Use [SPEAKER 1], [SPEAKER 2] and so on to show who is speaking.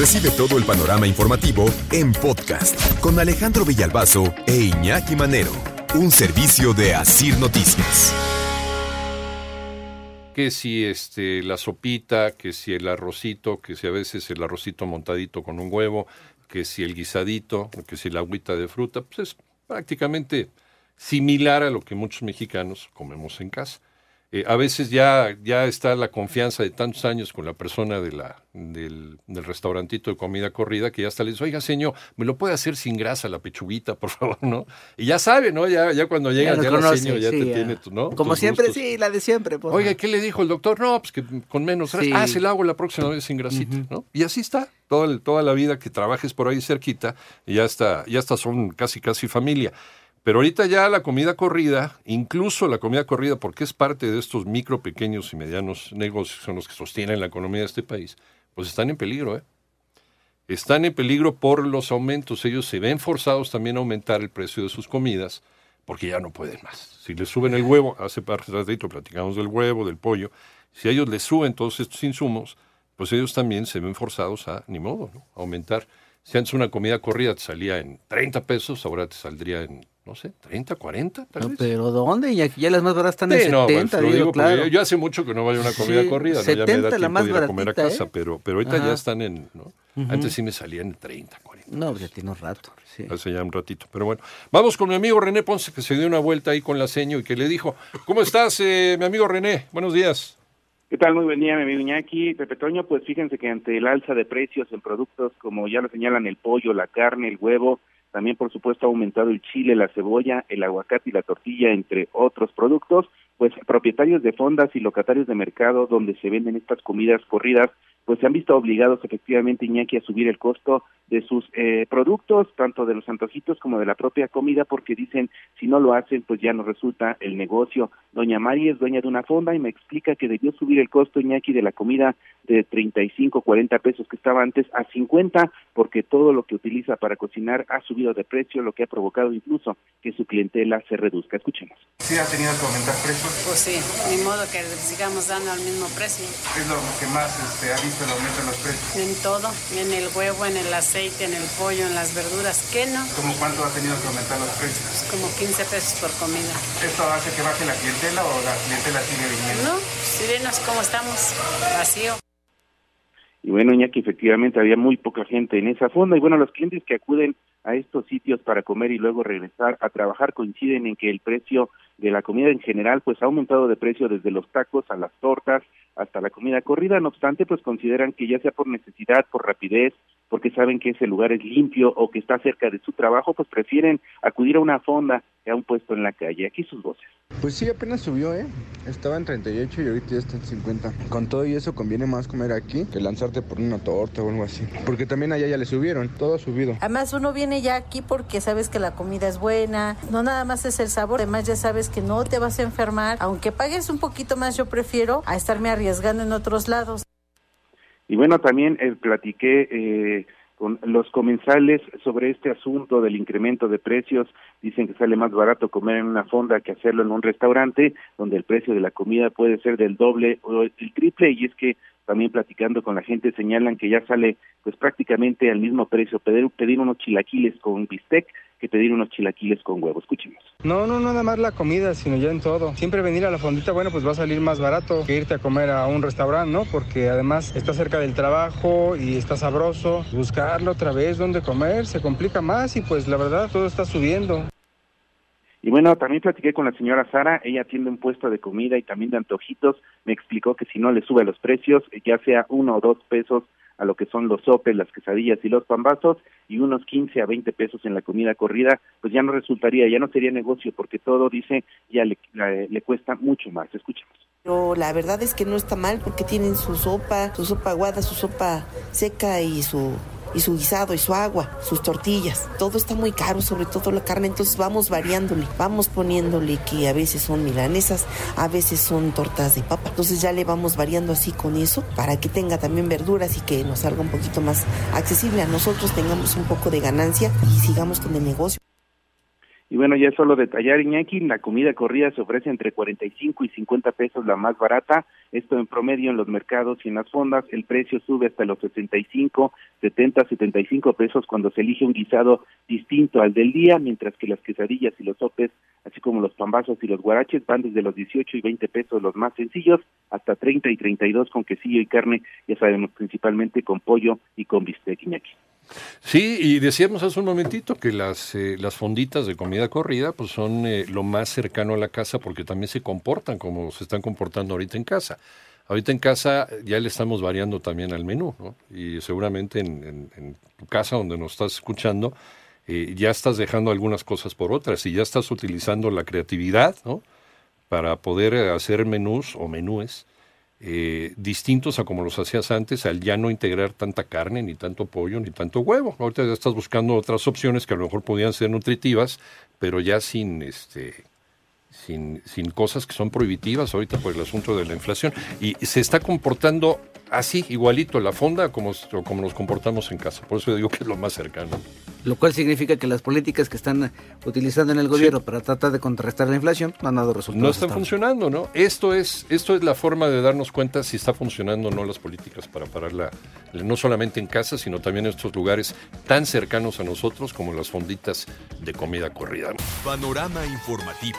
[SPEAKER 1] Recibe todo el panorama informativo en podcast con Alejandro Villalbazo e Iñaki Manero, un servicio de Asir Noticias.
[SPEAKER 2] Que si este la sopita, que si el arrocito, que si a veces el arrocito montadito con un huevo, que si el guisadito, que si la agüita de fruta, pues es prácticamente similar a lo que muchos mexicanos comemos en casa. Eh, a veces ya, ya está la confianza de tantos años con la persona de la, del, del restaurantito de comida corrida que ya hasta le dice, oiga señor, ¿me lo puede hacer sin grasa la pechuguita, por favor? ¿no? Y ya sabe, ¿no? Ya, ya cuando llega ya, la señor ya te tiene, tu, ¿no?
[SPEAKER 3] Como
[SPEAKER 2] Tus
[SPEAKER 3] siempre,
[SPEAKER 2] gustos.
[SPEAKER 3] sí, la de siempre. Pues.
[SPEAKER 2] Oiga, ¿qué le dijo el doctor? No, pues que con menos grasa.
[SPEAKER 3] Sí.
[SPEAKER 2] Ah, se la hago la próxima vez sin grasita, ¿no? Y así está. Toda, el- toda la vida que trabajes por ahí cerquita, y ya está, ya está, son casi, casi familia. Pero ahorita ya la comida corrida, incluso la comida corrida, porque es parte de estos micro, pequeños y medianos negocios son los que sostienen la economía de este país, pues están en peligro, ¿eh? Están en peligro por los aumentos. Ellos se ven forzados también a aumentar el precio de sus comidas porque ya no pueden más. Si les suben el huevo, hace ratito platicamos del huevo, del pollo, si a ellos les suben todos estos insumos, pues ellos también se ven forzados a, ni modo, ¿no? a aumentar. Si antes una comida corrida te salía en 30 pesos, ahora te saldría en, no sé, 30, 40, tal
[SPEAKER 3] No,
[SPEAKER 2] vez.
[SPEAKER 3] pero ¿dónde? Y aquí ya las más baratas están en
[SPEAKER 2] Sí, no,
[SPEAKER 3] 70,
[SPEAKER 2] pues, lo
[SPEAKER 3] digo, claro.
[SPEAKER 2] yo, yo hace mucho que no vaya a una comida
[SPEAKER 3] Sí,
[SPEAKER 2] corrida, ¿no? ya me
[SPEAKER 3] 70
[SPEAKER 2] da
[SPEAKER 3] la
[SPEAKER 2] tiempo
[SPEAKER 3] más
[SPEAKER 2] de ir a comer a casa,
[SPEAKER 3] ¿eh?
[SPEAKER 2] pero, pero ahorita
[SPEAKER 3] Ajá.
[SPEAKER 2] ya están en, ¿no? Antes sí me salían en 30, 40.
[SPEAKER 3] No, pues ya tiene un rato. Sí.
[SPEAKER 2] Hace ya un ratito, pero bueno. Vamos con mi amigo René Ponce, que se dio una vuelta ahí con la seño y que le dijo, ¿cómo estás, eh, mi amigo René? Buenos días.
[SPEAKER 4] ¿Qué tal? Muy buen día, mi amigo Iñaki. Pepe Toño, pues fíjense que ante el alza de precios en productos como ya lo señalan el pollo, la carne, el huevo, también por supuesto ha aumentado el chile, la cebolla, el aguacate y la tortilla, entre otros productos, pues propietarios de fondas y locatarios de mercado donde se venden estas comidas corridas, pues se han visto obligados efectivamente, Iñaki, a subir el costo de sus eh, productos, tanto de los antojitos como de la propia comida, porque dicen, si no lo hacen, pues ya no resulta el negocio. Doña Mari es dueña de una fonda y me explica que debió subir el costo, Iñaki, de la comida de 35, 40 pesos que estaba antes a 50, porque todo lo que utiliza para cocinar ha subido de precio, lo que ha provocado incluso que su clientela se reduzca. Escuchemos.
[SPEAKER 5] ¿Sí ha tenido que aumentar precios?
[SPEAKER 6] Pues sí, ni modo que sigamos dando al mismo precio.
[SPEAKER 5] ¿Qué es lo que más este, ha visto el aumento en los precios?
[SPEAKER 6] En todo, en el huevo, en el aceite, en el pollo, en las verduras. ¿Qué no?
[SPEAKER 5] ¿Cómo cuánto ha tenido que aumentar los precios?
[SPEAKER 6] Pues como 15 pesos por comida.
[SPEAKER 5] ¿Esto hace que baje la clientela o la clientela sigue viniendo?
[SPEAKER 6] No, si venos cómo estamos, vacío.
[SPEAKER 4] Y bueno, Iñaki, efectivamente había muy poca gente en esa fonda. Y bueno, los clientes que acuden a estos sitios para comer y luego regresar a trabajar coinciden en que el precio de la comida en general pues ha aumentado de precio desde los tacos a las tortas hasta la comida corrida. No obstante, pues consideran que ya sea por necesidad, por rapidez, porque saben que ese lugar es limpio o que está cerca de su trabajo, pues prefieren acudir a una fonda que a un puesto en la calle. Aquí sus voces.
[SPEAKER 7] Pues sí, apenas subió, ¿eh? Estaba en 38 y ahorita ya está en 50. Con todo y eso conviene más comer aquí que lanzarte por una torta o algo así. Porque también allá ya le subieron, todo ha subido.
[SPEAKER 8] Además uno viene ya aquí porque sabes que la comida es buena, no nada más es el sabor, además ya sabes que no te vas a enfermar, aunque pagues un poquito más yo prefiero a estarme arriesgando en otros lados.
[SPEAKER 4] Y bueno, también eh, platiqué eh, con los comensales sobre este asunto del incremento de precios. Dicen que sale más barato comer en una fonda que hacerlo en un restaurante, donde el precio de la comida puede ser del doble o el triple. Y es que también platicando con la gente señalan que ya sale pues prácticamente al mismo precio pedir, pedir unos chilaquiles con bistec que pedir unos chilaquiles con huevo. Escuchemos.
[SPEAKER 7] No, no, no nada más la comida, sino ya en todo. Siempre venir a la fondita, bueno, pues va a salir más barato que irte a comer a un restaurante, ¿no? Porque además está cerca del trabajo y está sabroso. Buscarlo otra vez, dónde comer, se complica más y pues la verdad todo está subiendo.
[SPEAKER 4] Y bueno, también platiqué con la señora Sara, ella atiende un puesto de comida y también de antojitos, me explicó que si no le sube los precios, ya sea uno o dos pesos a lo que son los sopes, las quesadillas y los pambazos, y unos 15 a 20 pesos en la comida corrida, pues ya no resultaría, ya no sería negocio, porque todo, dice, ya le, le, le cuesta mucho más. Escuchemos.
[SPEAKER 9] Pero la verdad es que no está mal porque tienen su sopa, su sopa aguada, su sopa seca y su y su guisado y su agua, sus tortillas. Todo está muy caro, sobre todo la carne, entonces vamos variándole, vamos poniéndole que a veces son milanesas, a veces son tortas de papa. Entonces ya le vamos variando así con eso para que tenga también verduras y que nos salga un poquito más accesible a nosotros, tengamos un poco de ganancia y sigamos con el negocio.
[SPEAKER 4] Y bueno, ya solo detallar, Iñaki, la comida corrida se ofrece entre 45 y 50 pesos la más barata. Esto en promedio en los mercados y en las fondas. El precio sube hasta los 65, 70, 75 pesos cuando se elige un guisado distinto al del día, mientras que las quesadillas y los sopes, así como los pambazos y los guaraches, van desde los 18 y 20 pesos los más sencillos hasta 30 y 32 con quesillo y carne, ya sabemos, principalmente con pollo y con bistec, Iñaki.
[SPEAKER 2] Sí, y decíamos hace un momentito que las, eh, las fonditas de comida corrida pues son eh, lo más cercano a la casa porque también se comportan como se están comportando ahorita en casa. Ahorita en casa ya le estamos variando también al menú, ¿no? Y seguramente en, tu casa donde nos estás escuchando eh, ya estás dejando algunas cosas por otras y ya estás utilizando la creatividad, ¿no? Para poder hacer menús o menúes eh, distintos a como los hacías antes, al ya no integrar tanta carne, ni tanto pollo, ni tanto huevo. Ahorita ya estás buscando otras opciones que a lo mejor podían ser nutritivas, pero ya sin este sin, sin cosas que son prohibitivas ahorita por el asunto de la inflación. Y se está comportando así, igualito, la fonda como, como nos comportamos en casa. Por eso digo que es lo más cercano.
[SPEAKER 3] Lo cual significa que las políticas que están utilizando en el gobierno para tratar de contrarrestar la inflación no han dado resultados.
[SPEAKER 2] No están funcionando, ¿no? Esto es, esto es la forma de darnos cuenta si está funcionando o no las políticas para pararla, no solamente en casa, sino también en estos lugares tan cercanos a nosotros como las fonditas de comida corrida.
[SPEAKER 1] Panorama informativo.